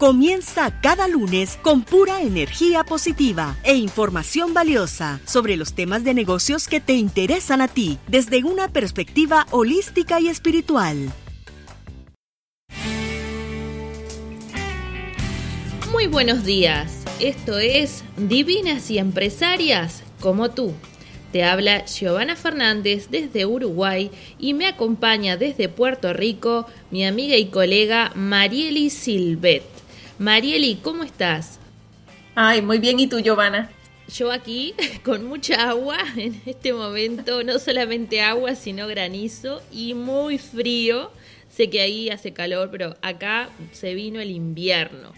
Comienza cada lunes con pura energía positiva e información valiosa sobre los temas de negocios que te interesan a ti desde una perspectiva holística y espiritual. Muy buenos días, esto es Divinas y Empresarias como tú. Te habla Giovanna Fernández desde Uruguay y me acompaña desde Puerto Rico mi amiga y colega Marieli Silvet. Marieli, ¿cómo estás? Ay, muy bien. ¿Y tú, Giovanna? Yo aquí con mucha agua en este momento, no solamente agua, sino granizo y muy frío. Sé que ahí hace calor, pero acá se vino el invierno.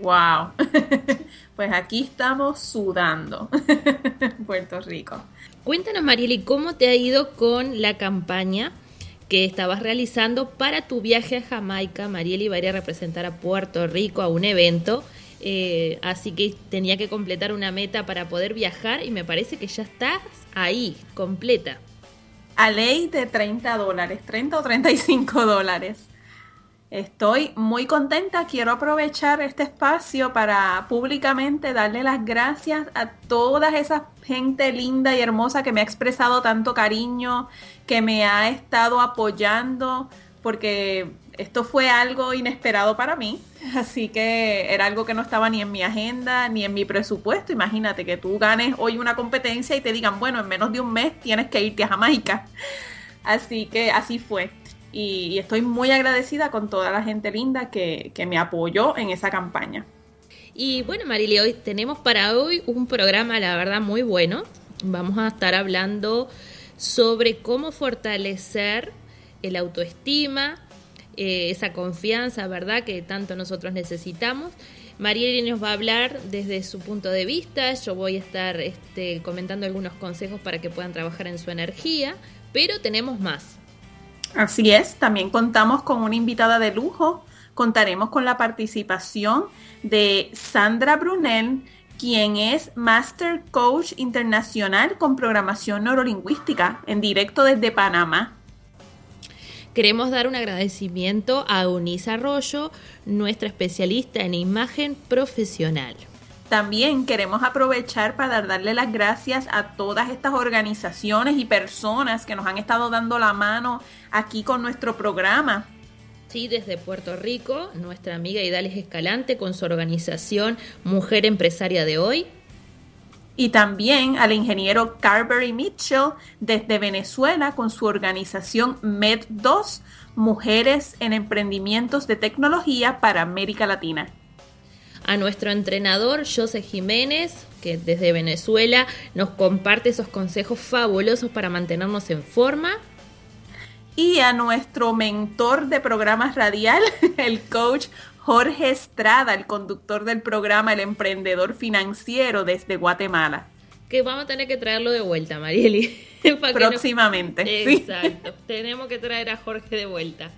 Wow. Pues aquí estamos sudando Puerto Rico. Cuéntanos, Marieli, ¿cómo te ha ido con la campaña que estabas realizando para tu viaje a Jamaica. Marieli va a ir a representar a Puerto Rico a un evento, eh, así que tenía que completar una meta para poder viajar y me parece que ya estás ahí, completa. A ley de 30 dólares, 30 o 35 dólares. Estoy muy contenta, quiero aprovechar este espacio para públicamente darle las gracias a toda esa gente linda y hermosa que me ha expresado tanto cariño, que me ha estado apoyando, porque esto fue algo inesperado para mí, así que era algo que no estaba ni en mi agenda ni en mi presupuesto. Imagínate que tú ganes hoy una competencia y te digan, bueno, en menos de un mes tienes que irte a Jamaica. Así que así fue y, estoy muy agradecida con toda la gente linda que, me apoyó en esa campaña. Y bueno, Marily, hoy tenemos para hoy un programa, la verdad, muy bueno. Vamos a estar hablando sobre cómo fortalecer el autoestima, eh, esa confianza, ¿verdad?, que tanto nosotros necesitamos. Marieli nos va a hablar desde su punto de vista, yo voy a estar este, comentando algunos consejos para que puedan trabajar en su energía, pero tenemos más. Así es, también contamos con una invitada de lujo. Contaremos con la participación de Sandra Brunel, quien es Master Coach Internacional con programación neurolingüística en directo desde Panamá. Queremos dar un agradecimiento a Eunice Arroyo, nuestra especialista en imagen profesional. También queremos aprovechar para darle las gracias a todas estas organizaciones y personas que nos han estado dando la mano aquí con nuestro programa. Sí, desde Puerto Rico, nuestra amiga Idalis Escalante con su organización Mujer Empresaria de Hoy. Y también al ingeniero Carberry Mitchell desde Venezuela con su organización MED2, Mujeres en Emprendimientos de Tecnología para América Latina a nuestro entrenador José Jiménez, que desde Venezuela nos comparte esos consejos fabulosos para mantenernos en forma. Y a nuestro mentor de programas radial, el coach Jorge Estrada, el conductor del programa El Emprendedor Financiero desde Guatemala. Que vamos a tener que traerlo de vuelta, Marieli. Próximamente. Exacto. Tenemos que traer a Jorge de vuelta.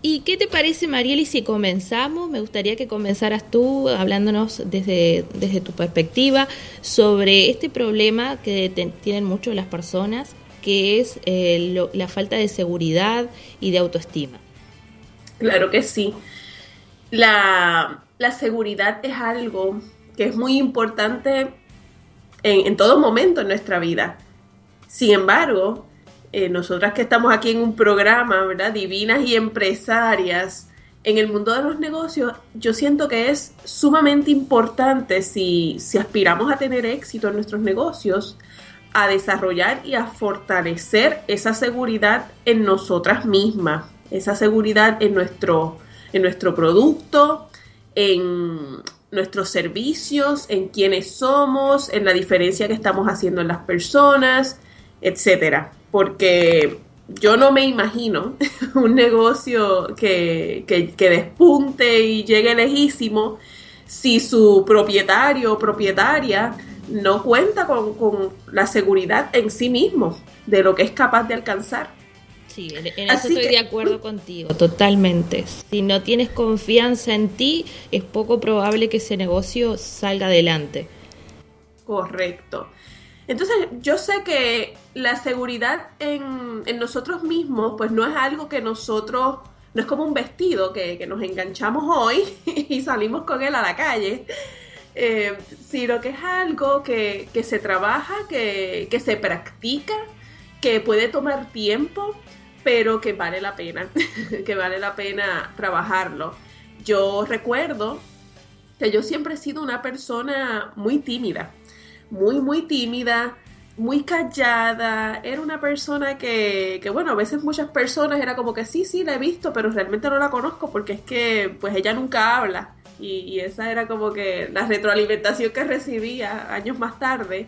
¿Y qué te parece, Marieli, si comenzamos? Me gustaría que comenzaras tú hablándonos desde, desde tu perspectiva sobre este problema que tienen mucho las personas, que es eh, la falta de seguridad y de autoestima. Claro que sí. La, seguridad es algo que es muy importante en, en todo momento en nuestra vida. Sin embargo, eh, nosotras que estamos aquí en un programa, ¿verdad? Divinas y empresarias, en el mundo de los negocios, yo siento que es sumamente importante si, si aspiramos a tener éxito en nuestros negocios, a desarrollar y a fortalecer esa seguridad en nosotras mismas, esa seguridad en nuestro, en nuestro producto, en nuestros servicios, en quiénes somos, en la diferencia que estamos haciendo en las personas, etcétera. Porque yo no me imagino un negocio que, que, despunte y llegue lejísimo si su propietario o propietaria no cuenta con, con, la seguridad en sí mismo de lo que es capaz de alcanzar. Sí, en eso estoy de acuerdo contigo, totalmente. Si no tienes confianza en ti, es poco probable que ese negocio salga adelante. Correcto. Entonces, yo sé que la seguridad en, nosotros mismos, pues no es algo que nosotros, no es como un vestido que, nos enganchamos hoy y salimos con él a la calle, eh, sino que es algo que, se trabaja, que, que se practica, que puede tomar tiempo pero que vale la pena, que vale la pena trabajarlo. Yo recuerdo que yo siempre he sido una persona muy tímida, muy, muy tímida, muy callada, era una persona que, que, bueno, a veces muchas personas era como que sí, sí, la he visto, pero realmente no la conozco porque es que pues ella nunca habla y, y esa era como que la retroalimentación que recibía años más tarde.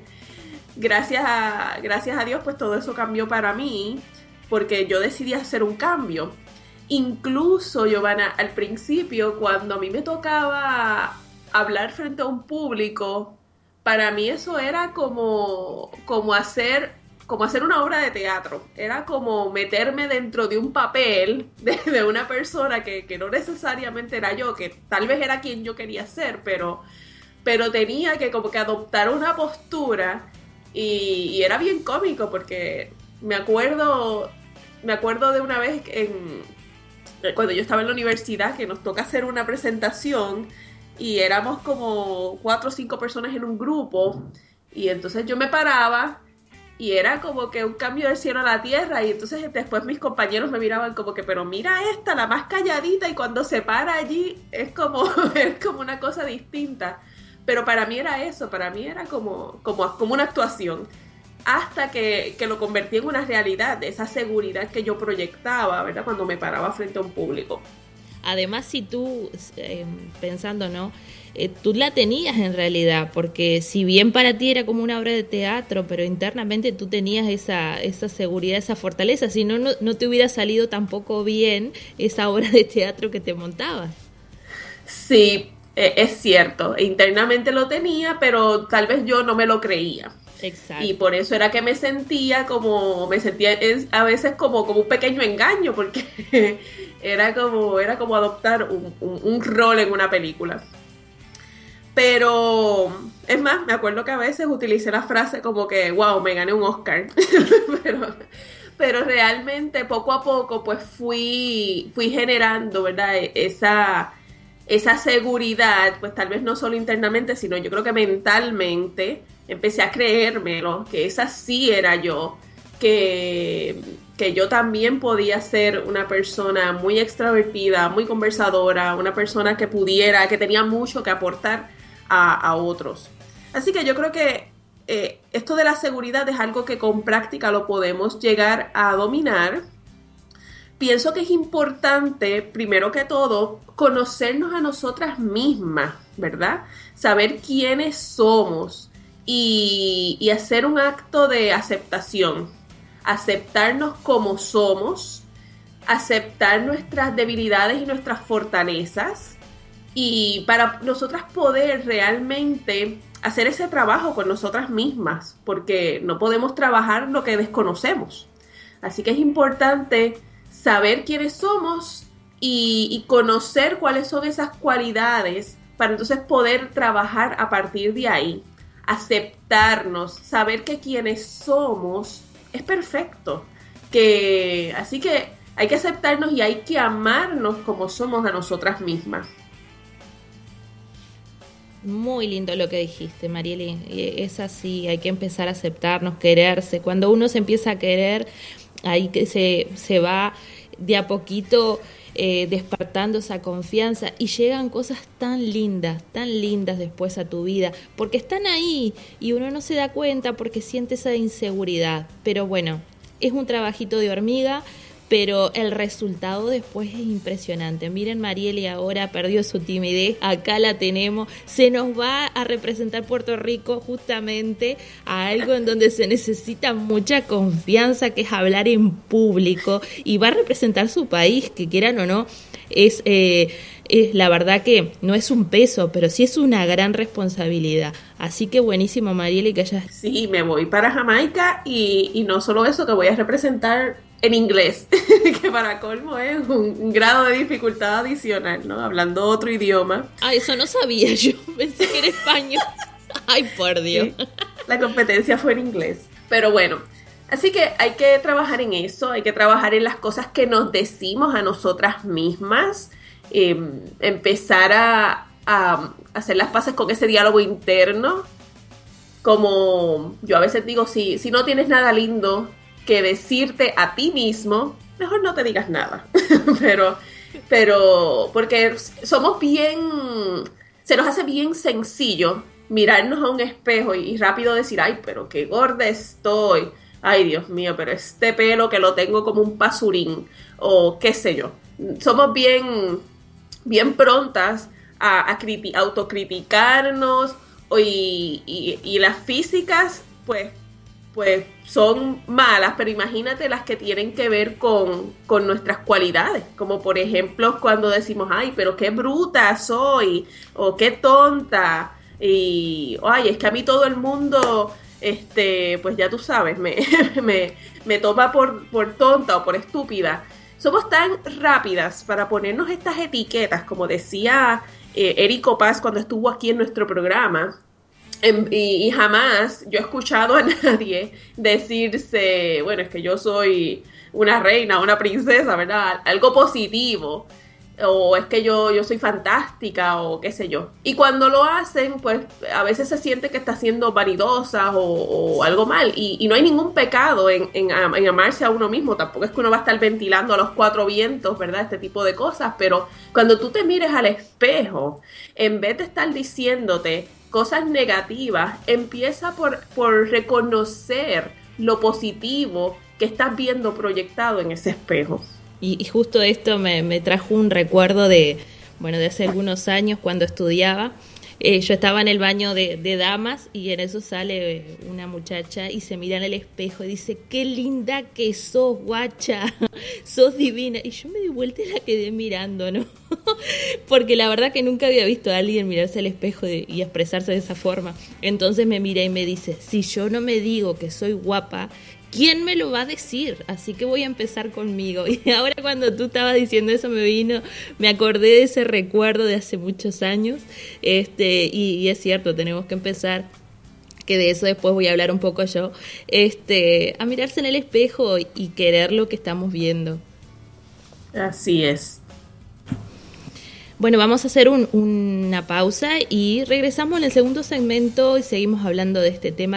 Gracias a, gracias a Dios pues todo eso cambió para mí porque yo decidí hacer un cambio. Incluso, Giovanna, al principio, cuando a mí me tocaba hablar frente a un público, para mí eso era como, como hacer como hacer una obra de teatro. Era como meterme dentro de un papel de, una persona que, no necesariamente era yo, que tal vez era quien yo quería ser, pero, pero tenía que como que adoptar una postura y, era bien cómico porque me acuerdo me acuerdo de una vez cuando yo estaba en la universidad que nos toca hacer una presentación y éramos como cuatro o cinco personas en un grupo y entonces yo me paraba y era como que un cambio del cielo a la tierra y entonces después mis compañeros me miraban como que pero mira esta la más calladita y cuando se para allí es como es como una cosa distinta pero para mí era eso para mí era como como como una actuación hasta que, lo convertí en una realidad, esa seguridad que yo proyectaba, ¿verdad? Cuando me paraba frente a un público. Además, si tú, eh, pensando, ¿no? Eh, tú la tenías en realidad, porque si bien para ti era como una obra de teatro, pero internamente tú tenías esa, esa seguridad, esa fortaleza, si no, no te hubiera salido tampoco bien esa obra de teatro que te montabas. Sí, e, es cierto, internamente lo tenía, pero tal vez yo no me lo creía. Y por eso era que me sentía como, me sentía a veces como, como un pequeño engaño, porque era como, era como adoptar un, rol en una película. Pero, es más, me acuerdo que a veces utilicé la frase como que, wow, me gané un Oscar. pero, pero realmente poco a poco pues fui, fui generando, ¿verdad? E, esa, esa seguridad, pues tal vez no solo internamente, sino yo creo que mentalmente empecé a creérmelo, que esa sí era yo, que, que yo también podía ser una persona muy extrovertida, muy conversadora, una persona que pudiera, que tenía mucho que aportar a, otros. Así que yo creo que eh, esto de la seguridad es algo que con práctica lo podemos llegar a dominar. Pienso que es importante, primero que todo, conocernos a nosotras mismas, ¿verdad? Saber quiénes somos, y, hacer un acto de aceptación, aceptarnos como somos, aceptar nuestras debilidades y nuestras fortalezas y para nosotras poder realmente hacer ese trabajo con nosotras mismas, porque no podemos trabajar lo que desconocemos. Así que es importante saber quiénes somos y, conocer cuáles son esas cualidades para entonces poder trabajar a partir de ahí aceptarnos, saber que quienes somos es perfecto. Que, así que hay que aceptarnos y hay que amarnos como somos a nosotras mismas. Muy lindo lo que dijiste, Marieli. Es así, hay que empezar a aceptarnos, quererse. Cuando uno se empieza a querer, ahí que se, se va de a poquito eh, despertando esa confianza y llegan cosas tan lindas, tan lindas después a tu vida, porque están ahí y uno no se da cuenta porque siente esa inseguridad. Pero bueno, es un trabajito de hormiga pero el resultado después es impresionante. Miren, Marieli ahora perdió su timidez, acá la tenemos, se nos va a representar Puerto Rico justamente a algo en donde se necesita mucha confianza, que es hablar en público, y va a representar su país, que quieran o no, es... Eh, es la verdad que no es un peso, pero sí es una gran responsabilidad. Así que buenísimo, Marieli, que hayas... Sí, me voy para Jamaica y, y no solo eso, que voy a representar en inglés, que para colmo es un, grado de dificultad adicional, ¿no? Hablando otro idioma. Ah, eso no sabía yo, pensé que era español. Ay, por Dios. la competencia fue en inglés. Pero bueno, así que hay que trabajar en eso, hay que trabajar en las cosas que nos decimos a nosotras mismas, em, empezar a, a hacer las paces con ese diálogo interno. Como yo a veces digo, si, si no tienes nada lindo que decirte a ti mismo, mejor no te digas nada. pero, pero, porque somos bien, se nos hace bien sencillo mirarnos a un espejo y, rápido decir, ay, pero qué gorda estoy. Ay, Dios mío, pero este pelo que lo tengo como un pasurín. O qué sé yo. Somos bien, bien prontas a, autocriticarnos y, y las físicas, pues pues son malas, pero imagínate las que tienen que ver con, nuestras cualidades, como por ejemplo cuando decimos, ay, pero qué bruta soy, o qué tonta, y, ay, es que a mí todo el mundo, este, pues ya tú sabes, me, me, toma por, por tonta o por estúpida. Somos tan rápidas para ponernos estas etiquetas, como decía eh, Erico Paz cuando estuvo aquí en nuestro programa, y, jamás yo he escuchado a nadie decirse, bueno, es que yo soy una reina, una princesa, ¿verdad? Algo positivo. O es que yo, yo soy fantástica o qué sé yo. Y cuando lo hacen, pues a veces se siente que está siendo vanidosa o, algo mal. Y, no hay ningún pecado en, en, en, amarse a uno mismo. Tampoco es que uno va a estar ventilando a los cuatro vientos, ¿verdad? Este tipo de cosas. Pero cuando tú te mires al espejo, en vez de estar diciéndote, cosas negativas, empieza por, por reconocer lo positivo que estás viendo proyectado en ese espejo. Y, justo esto me, me, trajo un recuerdo de, bueno, de hace algunos años cuando estudiaba. Eh, yo estaba en el baño de, de, damas y en eso sale una muchacha y se mira en el espejo y dice, qué linda que sos, guacha, sos divina. Y yo me di vuelta y la quedé mirando, ¿no? Porque la verdad que nunca había visto a alguien mirarse al espejo y expresarse de esa forma. Entonces me mira y me dice, si yo no me digo que soy guapa, ¿quién me lo va a decir? Así que voy a empezar conmigo. Y ahora cuando tú estabas diciendo eso me vino, me acordé de ese recuerdo de hace muchos años. Este, y, es cierto, tenemos que empezar que de eso después voy a hablar un poco yo, este, a mirarse en el espejo y querer lo que estamos viendo. Así es. Bueno, vamos a hacer una pausa y regresamos en el segundo segmento y seguimos hablando de este tema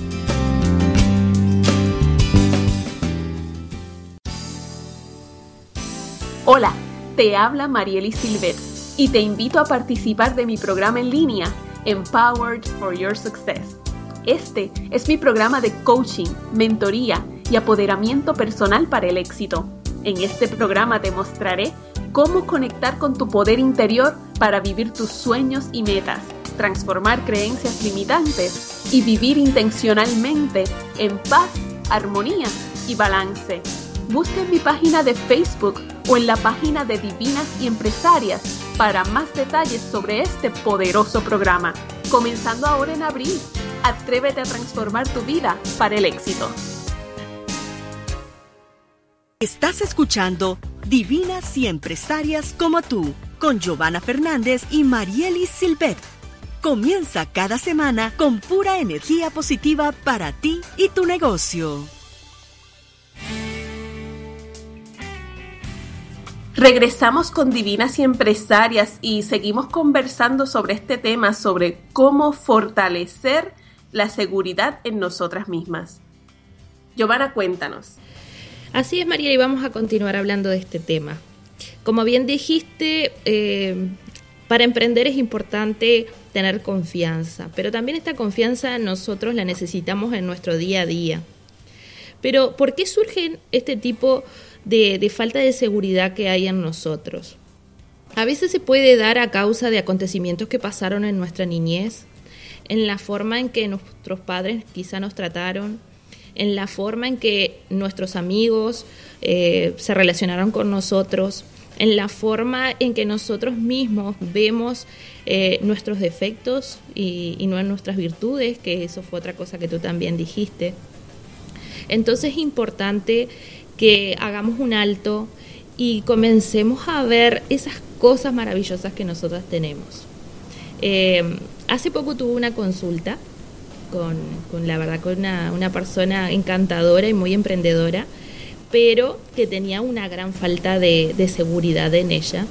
Hola, te habla Marieli Silvet y te invito a participar de mi programa en línea Empowered for Your Success. Este es mi programa de coaching, mentoría y apoderamiento personal para el éxito. En este programa te mostraré cómo conectar con tu poder interior para vivir tus sueños y metas, transformar creencias limitantes y vivir intencionalmente en paz, armonía y balance. Busca en mi página de Facebook o en la página de Divinas y Empresarias para más detalles sobre este poderoso programa. Comenzando ahora en abril, atrévete a transformar tu vida para el éxito. Estás escuchando Divinas y Empresarias como tú con Giovanna Fernández y Marielis Silvet. Comienza cada semana con pura energía positiva para ti y tu negocio. Regresamos con Divinas y Empresarias y seguimos conversando sobre este tema, sobre cómo fortalecer la seguridad en nosotras mismas. Giovanna, cuéntanos. Así es, María, y vamos a continuar hablando de este tema. Como bien dijiste, eh, para emprender es importante tener confianza, pero también esta confianza nosotros la necesitamos en nuestro día a día. Pero, ¿por qué surgen este tipo de, de falta de seguridad que hay en nosotros? A veces se puede dar a causa de acontecimientos que pasaron en nuestra niñez, en la forma en que nuestros padres quizá nos trataron, en la forma en que nuestros amigos eh, se relacionaron con nosotros, en la forma en que nosotros mismos vemos eh, nuestros defectos y, y no en nuestras virtudes, que eso fue otra cosa que tú también dijiste. Entonces es importante que hagamos un alto y comencemos a ver esas cosas maravillosas que nosotras tenemos. Eh, hace poco tuve una consulta con, la verdad, con una, persona encantadora y muy emprendedora, pero que tenía una gran falta de, seguridad en ella.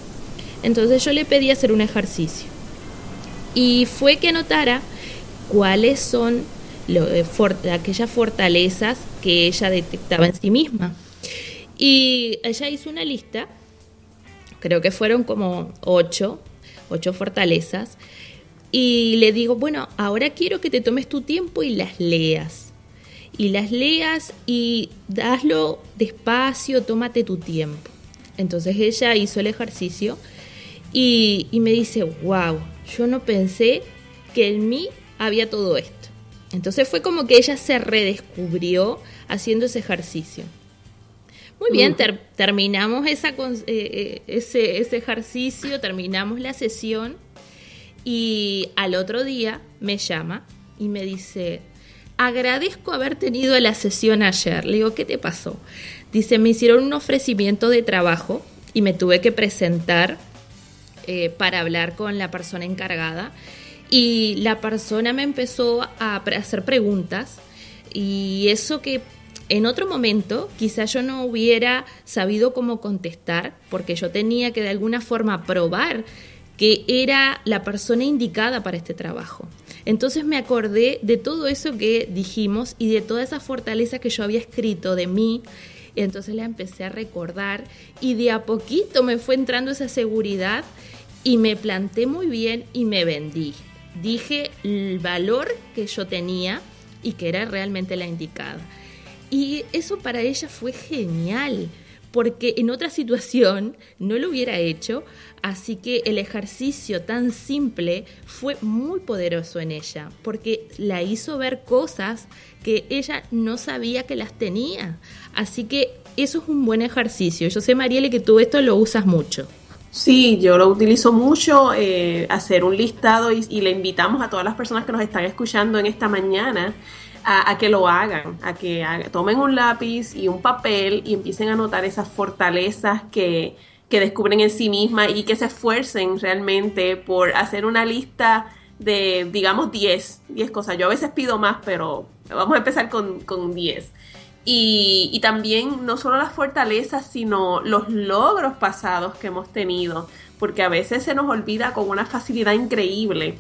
Entonces yo le pedí hacer un ejercicio y fue que notara cuáles son eh, aquellas fortalezas que ella detectaba en sí misma. Y ella hizo una lista, creo que fueron como ocho, ocho fortalezas, y le digo, bueno, ahora quiero que te tomes tu tiempo y las leas. Y las leas y hazlo despacio, tómate tu tiempo. Entonces ella hizo el ejercicio y, me dice, wow, yo no pensé que en mí había todo esto. Entonces fue como que ella se redescubrió haciendo ese ejercicio. Muy bien, terminamos esa, eh, eh, ese, ese ejercicio, terminamos la sesión y al otro día me llama y me dice, agradezco haber tenido la sesión ayer. Le digo, ¿qué te pasó? Dice, me hicieron un ofrecimiento de trabajo y me tuve que presentar eh, para hablar con la persona encargada. Y la persona me empezó a hacer preguntas y eso que en otro momento quizás yo no hubiera sabido cómo contestar porque yo tenía que de alguna forma probar que era la persona indicada para este trabajo. Entonces me acordé de todo eso que dijimos y de toda esa fortaleza que yo había escrito de mí. entonces la empecé a recordar y de a poquito me fue entrando esa seguridad y me planté muy bien y me vendí. Dije el valor que yo tenía y que era realmente la indicada. Y eso para ella fue genial porque en otra situación no lo hubiera hecho, así que el ejercicio tan simple fue muy poderoso en ella, porque la hizo ver cosas que ella no sabía que las tenía. Así que eso es un buen ejercicio. Yo sé, Marielle, que tú esto lo usas mucho. Sí, yo lo utilizo mucho, eh, hacer un listado y, y le invitamos a todas las personas que nos están escuchando en esta mañana a, que lo hagan, a que tomen un lápiz y un papel y empiecen a notar esas fortalezas que, que descubren en sí mismas y que se esfuercen realmente por hacer una lista de, digamos, 10, 10 cosas. Yo a veces pido más, pero vamos a empezar con, con 10. Y, y, también no solo las fortalezas, sino los logros pasados que hemos tenido, porque a veces se nos olvida con una facilidad increíble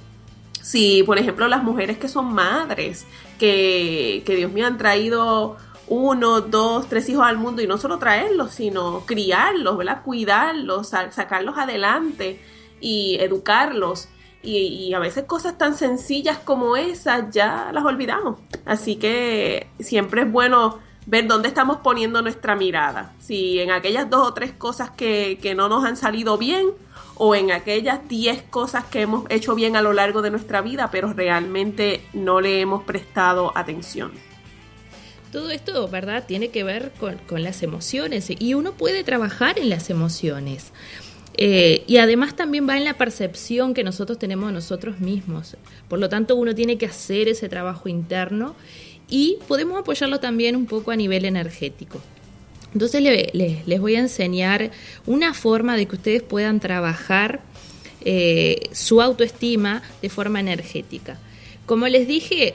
si, por ejemplo, las mujeres que son madres, que, que Dios mío han traído uno, dos, tres hijos al mundo y no solo traerlos, sino criarlos, ¿verdad? Cuidarlos, sacarlos adelante y educarlos. Y, y, a veces cosas tan sencillas como esas ya las olvidamos. Así que siempre es bueno ver dónde estamos poniendo nuestra mirada. Si en aquellas dos o tres cosas que, que no nos han salido bien o en aquellas 10 cosas que hemos hecho bien a lo largo de nuestra vida, pero realmente no le hemos prestado atención. Todo esto, ¿verdad? Tiene que ver con, las emociones y uno puede trabajar en las emociones. Eh, y además también va en la percepción que nosotros tenemos de nosotros mismos. Por lo tanto, uno tiene que hacer ese trabajo interno y podemos apoyarlo también un poco a nivel energético. Entonces les voy a enseñar una forma de que ustedes puedan trabajar eh, su autoestima de forma energética. Como les dije,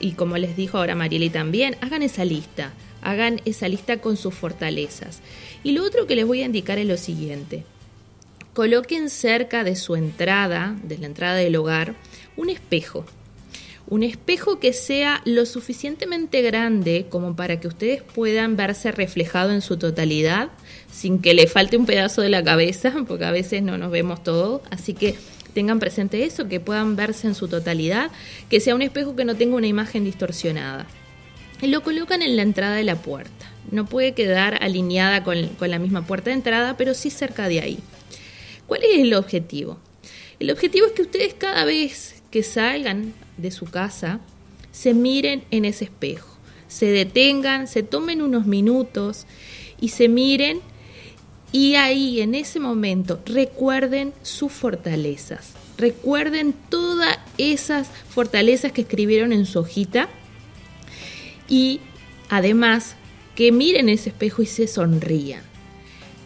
y como les dijo ahora Marieli también, hagan esa lista, hagan esa lista con sus fortalezas. Y lo otro que les voy a indicar es lo siguiente. Coloquen cerca de su entrada, de la entrada del hogar, un espejo un espejo que sea lo suficientemente grande como para que ustedes puedan verse reflejado en su totalidad, sin que le falte un pedazo de la cabeza, porque a veces no nos vemos todo, así que tengan presente eso, que puedan verse en su totalidad, que sea un espejo que no tenga una imagen distorsionada. Lo colocan en la entrada de la puerta. No puede quedar alineada con, con la misma puerta de entrada, pero sí cerca de ahí. ¿Cuál es el objetivo? El objetivo es que ustedes cada vez que salgan de su casa, se miren en ese espejo, se detengan, se tomen unos minutos y se miren y ahí en ese momento recuerden sus fortalezas, recuerden todas esas fortalezas que escribieron en su hojita y además que miren ese espejo y se sonrían,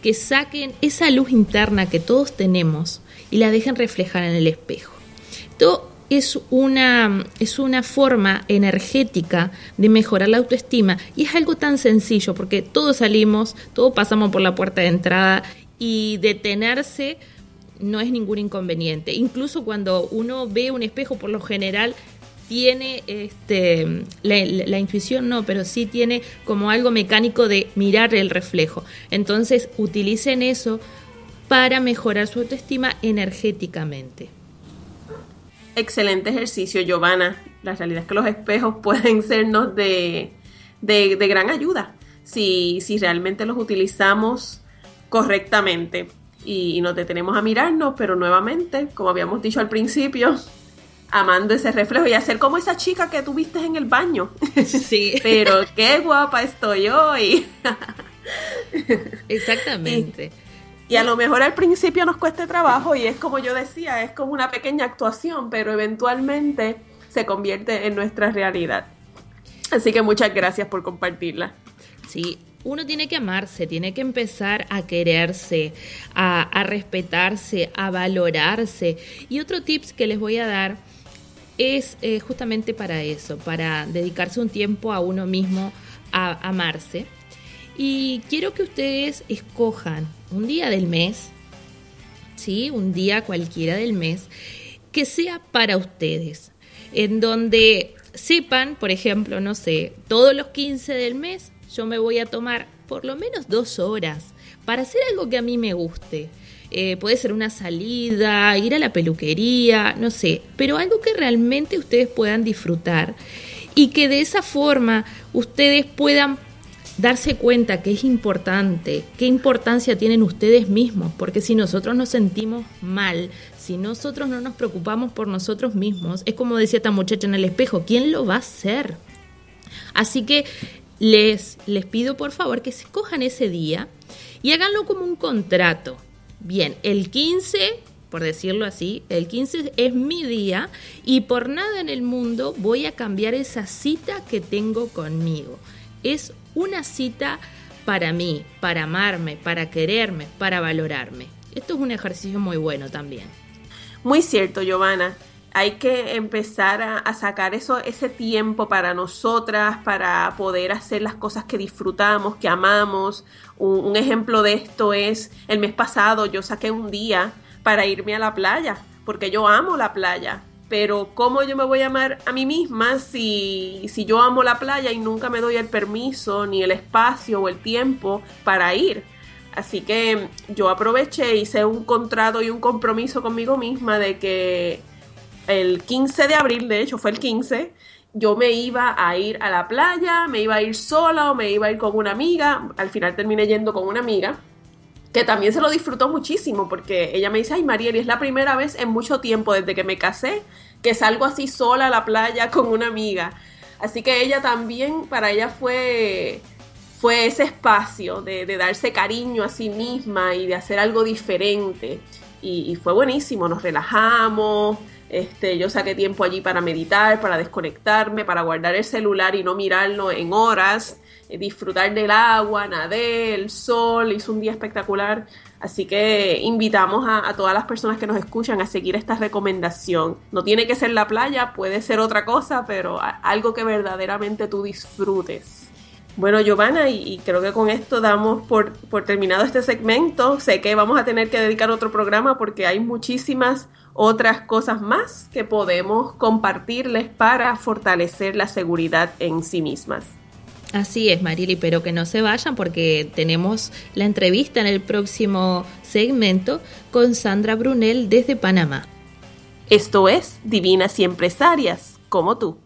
que saquen esa luz interna que todos tenemos y la dejen reflejar en el espejo. Es una, es una forma energética de mejorar la autoestima y es algo tan sencillo porque todos salimos, todos pasamos por la puerta de entrada y detenerse no es ningún inconveniente. Incluso cuando uno ve un espejo, por lo general tiene este la, la, intuición no, pero sí tiene como algo mecánico de mirar el reflejo. Entonces utilicen eso para mejorar su autoestima energéticamente. Excelente ejercicio, Giovanna. La realidad es que los espejos pueden sernos de, de, gran ayuda si, si, realmente los utilizamos correctamente y, nos detenemos a mirarnos, pero nuevamente, como habíamos dicho al principio, amando ese reflejo y hacer como esa chica que tuviste en el baño. Sí. pero qué guapa estoy hoy. Exactamente. Y a lo mejor al principio nos cueste trabajo y es como yo decía, es como una pequeña actuación, pero eventualmente se convierte en nuestra realidad. Así que muchas gracias por compartirla. Sí, uno tiene que amarse, tiene que empezar a quererse, a, respetarse, a valorarse. Y otro tips que les voy a dar es eh, justamente para eso, para dedicarse un tiempo a uno mismo, a amarse. Y quiero que ustedes escojan un día del mes, ¿sí? Un día cualquiera del mes, que sea para ustedes, en donde sepan, por ejemplo, no sé, todos los 15 del mes yo me voy a tomar por lo menos dos horas para hacer algo que a mí me guste. Eh, puede ser una salida, ir a la peluquería, no sé, pero algo que realmente ustedes puedan disfrutar y que de esa forma ustedes puedan darse cuenta que es importante, qué importancia tienen ustedes mismos, porque si nosotros nos sentimos mal, si nosotros no nos preocupamos por nosotros mismos, es como decía esta muchacha en el espejo, ¿quién lo va a hacer? Así que les, les pido por favor que se cojan ese día y háganlo como un contrato. Bien, el 15 por decirlo así, el 15 es mi día y por nada en el mundo voy a cambiar esa cita que tengo conmigo. Es una cita para mí, para amarme, para quererme, para valorarme. Esto es un ejercicio muy bueno también. Muy cierto, Giovanna. Hay que empezar a, sacar eso, ese tiempo para nosotras, para poder hacer las cosas que disfrutamos, que amamos. un ejemplo de esto es, el mes pasado yo saqué un día para irme a la playa, porque yo amo la playa pero ¿cómo yo me voy a amar a mí misma si, si yo amo la playa y nunca me doy el permiso, ni el espacio o el tiempo para ir? Así que yo aproveché, hice un contrato y un compromiso conmigo misma de que el 15 de abril, de hecho fue el 15, yo me iba a ir a la playa, me iba a ir sola o me iba a ir con una amiga. Al final terminé yendo con una amiga que también se lo disfrutó muchísimo porque ella me dice, ay Marieli, es la primera vez en mucho tiempo desde que me casé que salgo así sola a la playa con una amiga. Así que ella también, para ella fue, fue ese espacio de, darse cariño a sí misma y de hacer algo diferente. Y, y, fue buenísimo, nos relajamos, este, yo saqué tiempo allí para meditar, para desconectarme, para guardar el celular y no mirarlo en horas disfrutar del agua, nadé, el sol, hizo un día espectacular. Así que invitamos a, todas las personas que nos escuchan a seguir esta recomendación. No tiene que ser la playa, puede ser otra cosa, pero algo que verdaderamente tú disfrutes. Bueno, Giovanna, y, creo que con esto damos por terminado este segmento. Sé que vamos a tener que dedicar otro programa porque hay muchísimas otras cosas más que podemos compartirles para fortalecer la seguridad en sí mismas. Así es, Marili, pero que no se vayan porque tenemos la entrevista en el próximo segmento con Sandra Brunel desde Panamá. Esto es Divinas y Empresarias, como tú.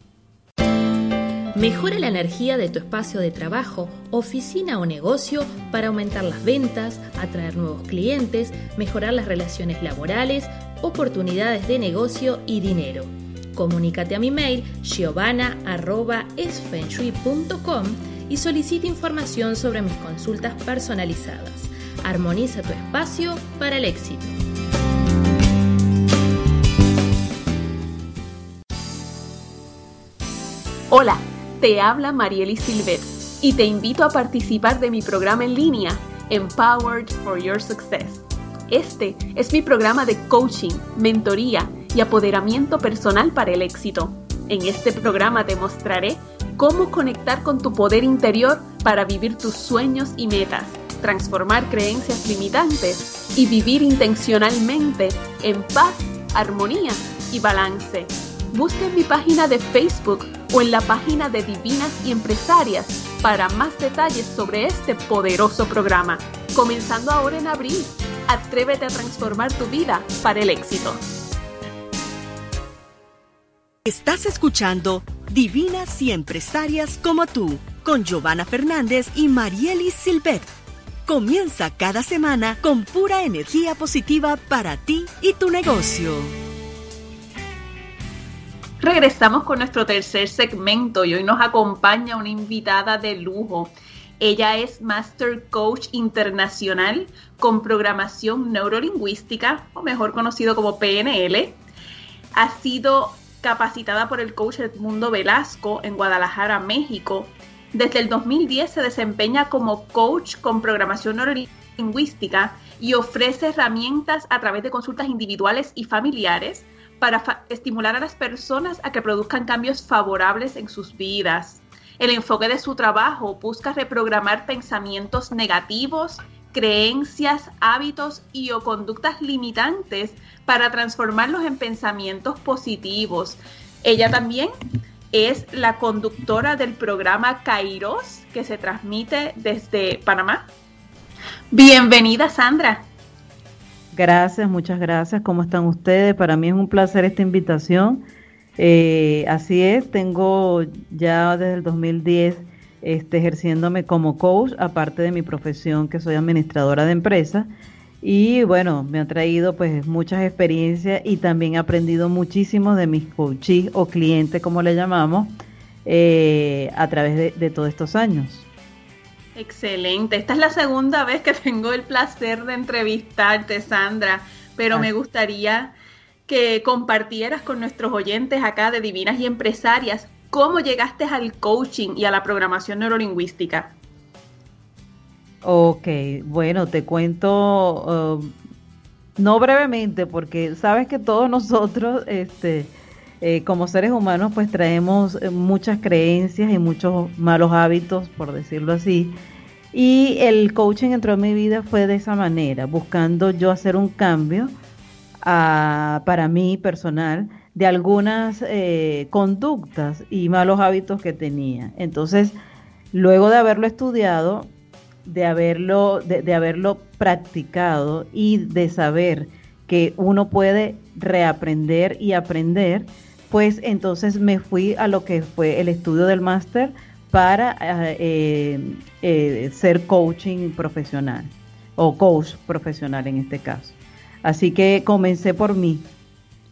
Mejora la energía de tu espacio de trabajo, oficina o negocio para aumentar las ventas, atraer nuevos clientes, mejorar las relaciones laborales, oportunidades de negocio y dinero. Comunícate a mi mail giovanna.esfenshui.com y solicita información sobre mis consultas personalizadas. Armoniza tu espacio para el éxito. Hola, te habla Marieli Silvet y te invito a participar de mi programa en línea Empowered for Your Success. Este es mi programa de coaching, mentoría y apoderamiento personal para el éxito. En este programa te mostraré cómo conectar con tu poder interior para vivir tus sueños y metas, transformar creencias limitantes y vivir intencionalmente en paz, armonía y balance. Busca en mi página de Facebook o en la página de Divinas y Empresarias para más detalles sobre este poderoso programa. Comenzando ahora en abril, atrévete a transformar tu vida para el éxito. Estás escuchando Divinas y Empresarias como tú, con Giovanna Fernández y Marielis Silvet. Comienza cada semana con pura energía positiva para ti y tu negocio. Regresamos con nuestro tercer segmento y hoy nos acompaña una invitada de lujo. Ella es Master Coach Internacional con programación neurolingüística, o mejor conocido como PNL. Ha sido capacitada por el coach Edmundo Velasco en Guadalajara, México. Desde el 2010 se desempeña como coach con programación neurolingüística y ofrece herramientas a través de consultas individuales y familiares para estimular a las personas a que produzcan cambios favorables en sus vidas. El enfoque de su trabajo busca reprogramar pensamientos negativos, creencias, hábitos y o conductas limitantes para transformarlos en pensamientos positivos. Ella también es la conductora del programa Kairos que se transmite desde Panamá. Bienvenida, Sandra. Gracias, muchas gracias. ¿Cómo están ustedes? Para mí es un placer esta invitación. Eh, así es, tengo ya desde el 2010 este, ejerciéndome como coach, aparte de mi profesión que soy administradora de empresas. Y bueno, me ha traído pues muchas experiencias y también he aprendido muchísimo de mis coaches o clientes, como le llamamos, eh, a través de, todos estos años. Excelente. Esta es la segunda vez que tengo el placer de entrevistarte, Sandra, pero me gustaría que compartieras con nuestros oyentes acá de Divinas y Empresarias cómo llegaste al coaching y a la programación neurolingüística. Ok, bueno, te cuento, um, no brevemente, porque sabes que todos nosotros, este, eh, como seres humanos, pues traemos eh, muchas creencias y muchos malos hábitos, por decirlo así. Y el coaching entró en mi vida fue de esa manera, buscando yo hacer un cambio ah, para mí personal de algunas eh, conductas y malos hábitos que tenía. Entonces, luego de haberlo estudiado, de haberlo, de, haberlo practicado y de saber que uno puede reaprender y aprender, pues entonces me fui a lo que fue el estudio del máster para eh, eh, ser coaching profesional o coach profesional en este caso. Así que comencé por mí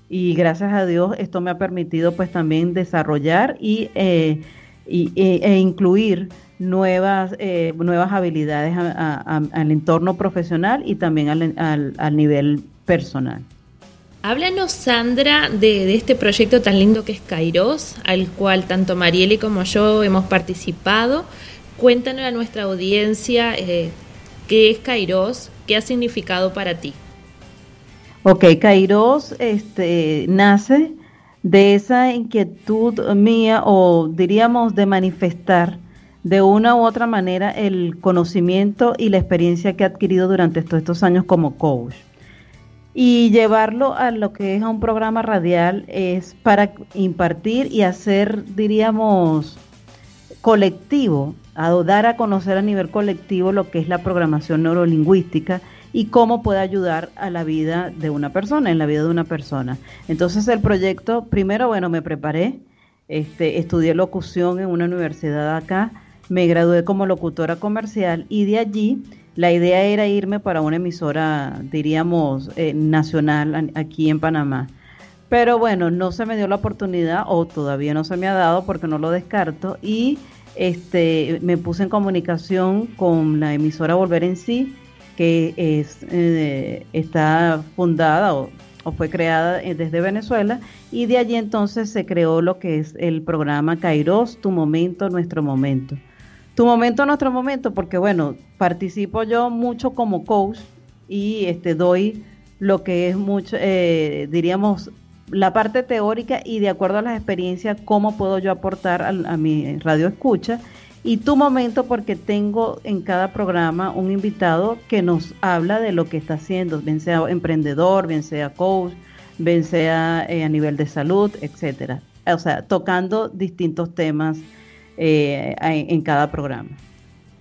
y gracias a Dios esto me ha permitido pues también desarrollar y, eh, e incluir nuevas, eh, nuevas habilidades al entorno profesional y también al, al, nivel personal. Háblanos, Sandra, de, este proyecto tan lindo que es Kairos, al cual tanto Marieli como yo hemos participado. cuéntanos a nuestra audiencia eh, qué es Kairos, qué ha significado para ti. Ok, Kairos este, nace de esa inquietud mía o diríamos de manifestar de una u otra manera el conocimiento y la experiencia que he adquirido durante todos estos años como coach. Y llevarlo a lo que es a un programa radial es para impartir y hacer, diríamos, colectivo, a dar a conocer a nivel colectivo lo que es la programación neurolingüística y cómo puede ayudar a la vida de una persona, en la vida de una persona. Entonces el proyecto, primero, bueno, me preparé, este, estudié locución en una universidad acá, me gradué como locutora comercial y de allí la idea era irme para una emisora, diríamos, eh, nacional aquí en Panamá. Pero bueno, no se me dio la oportunidad o todavía no se me ha dado porque no lo descarto y este, me puse en comunicación con la emisora Volver en Sí que es, eh, está fundada o, fue creada eh, desde Venezuela y de allí entonces se creó lo que es el programa Kairos, Tu Momento, Nuestro Momento. Tu Momento, Nuestro Momento, porque bueno, participo yo mucho como coach y este, doy lo que es mucho, eh, diríamos, la parte teórica y de acuerdo a las experiencias, cómo puedo yo aportar a mi radio escucha y tu momento porque tengo en cada programa un invitado que nos habla de lo que está haciendo, bien sea emprendedor, bien sea coach, bien sea eh, a nivel de salud, etcétera. O sea, tocando distintos temas eh, en, cada programa.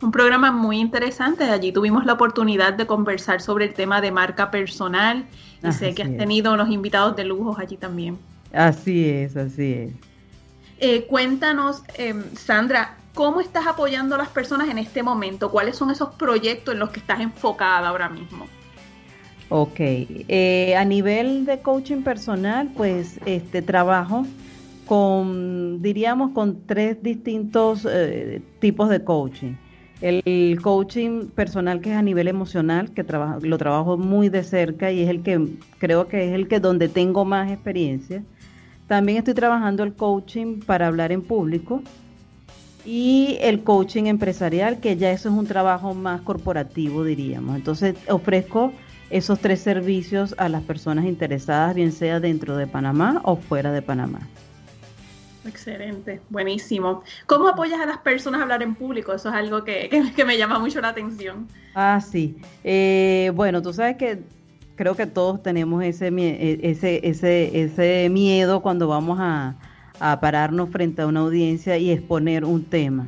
Un programa muy interesante. Allí tuvimos la oportunidad de conversar sobre el tema de marca personal y sé que has tenido unos invitados de lujos allí también. Así es, así es. Eh, cuéntanos, em, Sandra, ¿Cómo estás apoyando a las personas en este momento? ¿Cuáles son esos proyectos en los que estás enfocada ahora mismo? Ok, eh, a nivel de coaching personal, pues este trabajo con, diríamos, con tres distintos eh, tipos de coaching. El coaching personal que es a nivel emocional, que trabajo, lo trabajo muy de cerca y es el que creo que es el que donde tengo más experiencia. También estoy trabajando el coaching para hablar en público, y el coaching empresarial, que ya eso es un trabajo más corporativo, diríamos. Entonces, ofrezco esos tres servicios a las personas interesadas, bien sea dentro de Panamá o fuera de Panamá. Excelente, buenísimo. ¿Cómo apoyas a las personas a hablar en público? Eso es algo que, me llama mucho la atención. Ah, sí. Eh, bueno, tú sabes que creo que todos tenemos ese, e, ese, ese, ese miedo cuando vamos a, a pararnos frente a una audiencia y exponer un tema.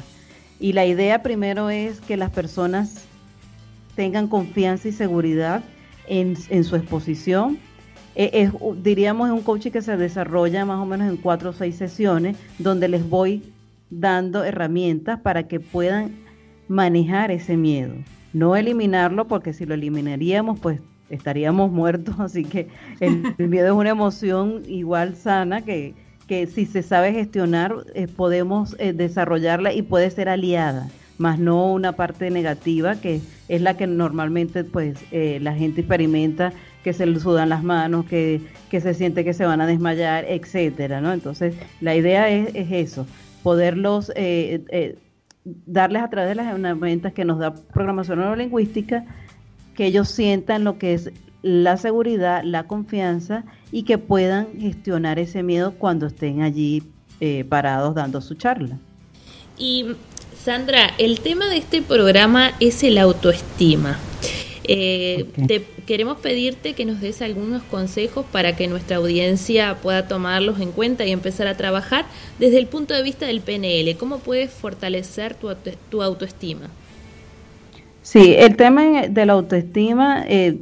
Y la idea primero es que las personas tengan confianza y seguridad en, su exposición. E, es, diríamos, es un coaching que se desarrolla más o menos en cuatro o seis sesiones, donde les voy dando herramientas para que puedan manejar ese miedo. No eliminarlo, porque si lo eliminaríamos, pues estaríamos muertos. Así que el miedo es una emoción igual sana que, que si se sabe gestionar eh, podemos eh, desarrollarla y puede ser aliada, más no una parte negativa que es la que normalmente pues eh, la gente experimenta que se le sudan las manos, que, se siente que se van a desmayar, etcétera, ¿no? Entonces la idea es, es eso, poderlos darles a través de las herramientas que nos da programación neurolingüística que ellos sientan lo que es la seguridad, la confianza y que puedan gestionar ese miedo cuando estén allí eh, parados dando su charla. Y Sandra, el tema de este programa es el autoestima. Eh, te, queremos pedirte que nos des algunos consejos para que nuestra audiencia pueda tomarlos en cuenta y empezar a trabajar desde el punto de vista del PNL. ¿Cómo puedes fortalecer tu, tu autoestima? Sí, el tema de la autoestima, eh,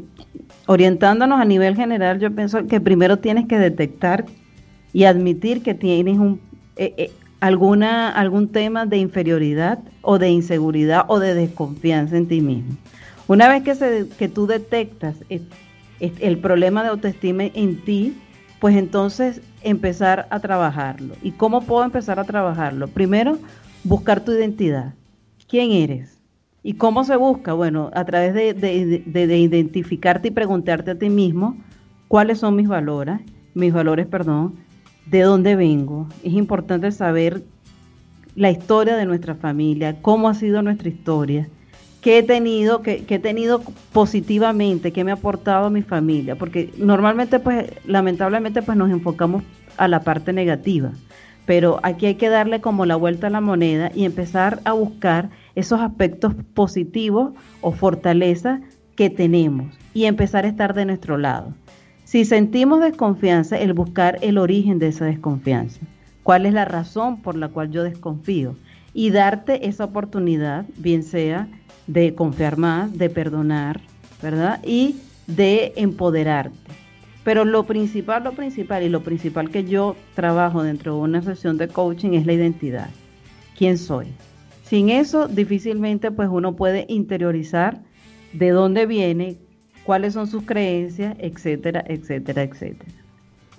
orientándonos a nivel general, yo pienso que primero tienes que detectar y admitir que tienes eh, eh, alguna, algún tema de inferioridad o de inseguridad o de desconfianza en ti mismo. Una vez que, se, que tú detectas el problema de autoestima en ti, pues entonces empezar a trabajarlo. ¿Y cómo puedo empezar a trabajarlo? Primero, buscar tu identidad. ¿Quién eres? ¿Y cómo se busca? Bueno, a través de, identificarte y preguntarte a ti mismo cuáles son mis valores, mis valores, perdón, de dónde vengo. Es importante saber la historia de nuestra familia, cómo ha sido nuestra historia, qué he tenido, qué, he tenido positivamente, qué me ha aportado a mi familia, porque normalmente, pues, lamentablemente, pues nos enfocamos a la parte negativa, pero aquí hay que darle como la vuelta a la moneda y empezar a buscar esos aspectos positivos o fortalezas que tenemos y empezar a estar de nuestro lado. Si sentimos desconfianza, el buscar el origen de esa desconfianza. ¿Cuál es la razón por la cual yo desconfío? Y darte esa oportunidad, bien sea de confiar más, de perdonar, ¿verdad? Y de empoderarte. Pero lo principal, lo principal y lo principal que yo trabajo dentro de una sesión de coaching es la identidad. ¿Quién soy? Sin eso, difícilmente pues uno puede interiorizar de dónde viene, cuáles son sus creencias, etcétera, etcétera, etcétera.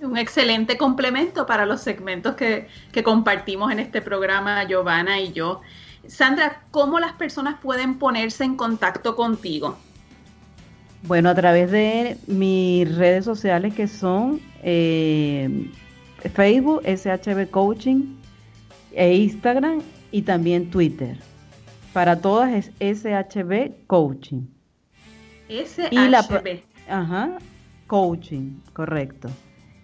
Un excelente complemento para los segmentos que, que compartimos en este programa, Giovanna y yo. Sandra, ¿cómo las personas pueden ponerse en contacto contigo? Bueno, a través de mis redes sociales que son eh, Facebook, SHB Coaching, e Instagram y también Twitter. Para todas es SHB Coaching. SHB. ajá, Coaching, correcto.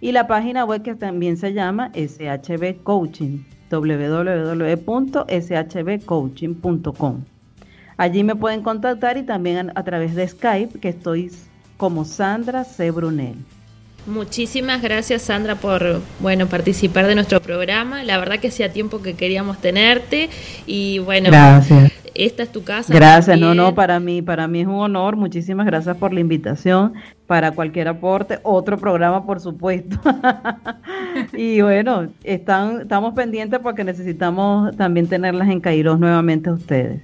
Y la página web que también se llama SHB Coaching, www.shbcoaching.com. Allí me pueden contactar y también a, través de Skype, que estoy como Sandra C. Brunel. Muchísimas gracias Sandra por bueno participar de nuestro programa. La verdad que hacía tiempo que queríamos tenerte y bueno, gracias. esta es tu casa. Gracias, no, no, para mí, para mí es un honor. Muchísimas gracias por la invitación. Para cualquier aporte, otro programa, por supuesto. y bueno, están, estamos pendientes porque necesitamos también tenerlas en Kairos nuevamente a ustedes.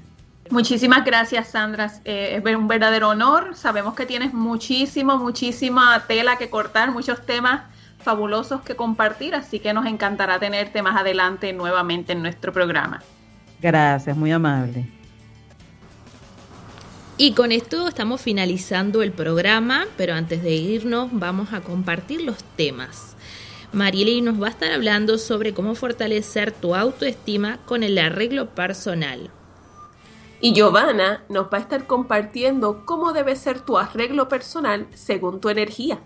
Muchísimas gracias, Sandra. Eh, es un verdadero honor. Sabemos que tienes muchísimo, muchísima tela que cortar, muchos temas fabulosos que compartir, así que nos encantará tenerte más adelante nuevamente en nuestro programa. Gracias, muy amable. Y con esto estamos finalizando el programa, pero antes de irnos vamos a compartir los temas. Marieli nos va a estar hablando sobre cómo fortalecer tu autoestima con el arreglo personal. Y Giovanna nos va a estar compartiendo cómo debe ser tu arreglo personal según tu energía.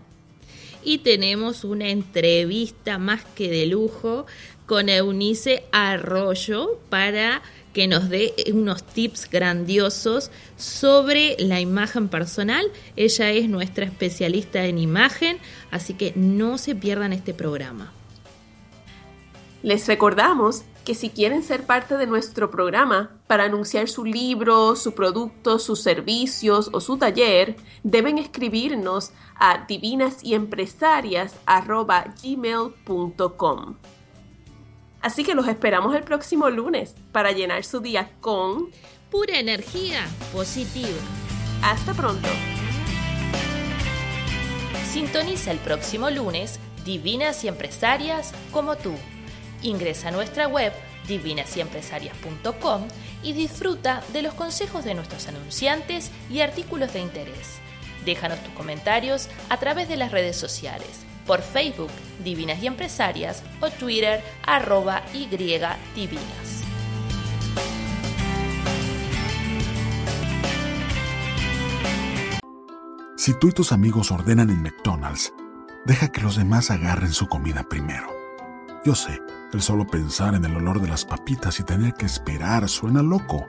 Y tenemos una entrevista más que de lujo con Eunice Arroyo para que nos dé unos tips grandiosos sobre la imagen personal. Ella es nuestra especialista en imagen, así que no se pierdan este programa. Les recordamos que si quieren ser parte de nuestro programa para anunciar su libro, su producto, sus servicios o su taller, deben escribirnos a divinasyempresarias.gmail.com. Así que los esperamos el próximo lunes para llenar su día con pura energía positiva. Hasta pronto. Sintoniza el próximo lunes Divinas y Empresarias como tú. Ingresa a nuestra web divinasyempresarias.com y disfruta de los consejos de nuestros anunciantes y artículos de interés. Déjanos tus comentarios a través de las redes sociales, por Facebook Divinas y Empresarias o Twitter arroba y divinas. Si tú y tus amigos ordenan en McDonald's, deja que los demás agarren su comida primero. Yo sé, el solo pensar en el olor de las papitas y tener que esperar suena loco.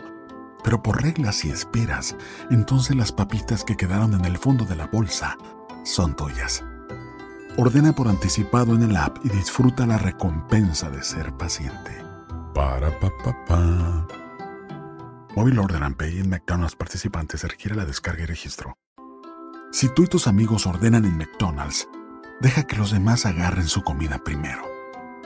Pero por reglas y esperas, entonces las papitas que quedaron en el fondo de la bolsa son tuyas. Ordena por anticipado en el app y disfruta la recompensa de ser paciente. Para pa pa pa. Móvil Order and Pay en McDonald's participantes requiere la descarga y registro. Si tú y tus amigos ordenan en McDonald's, deja que los demás agarren su comida primero.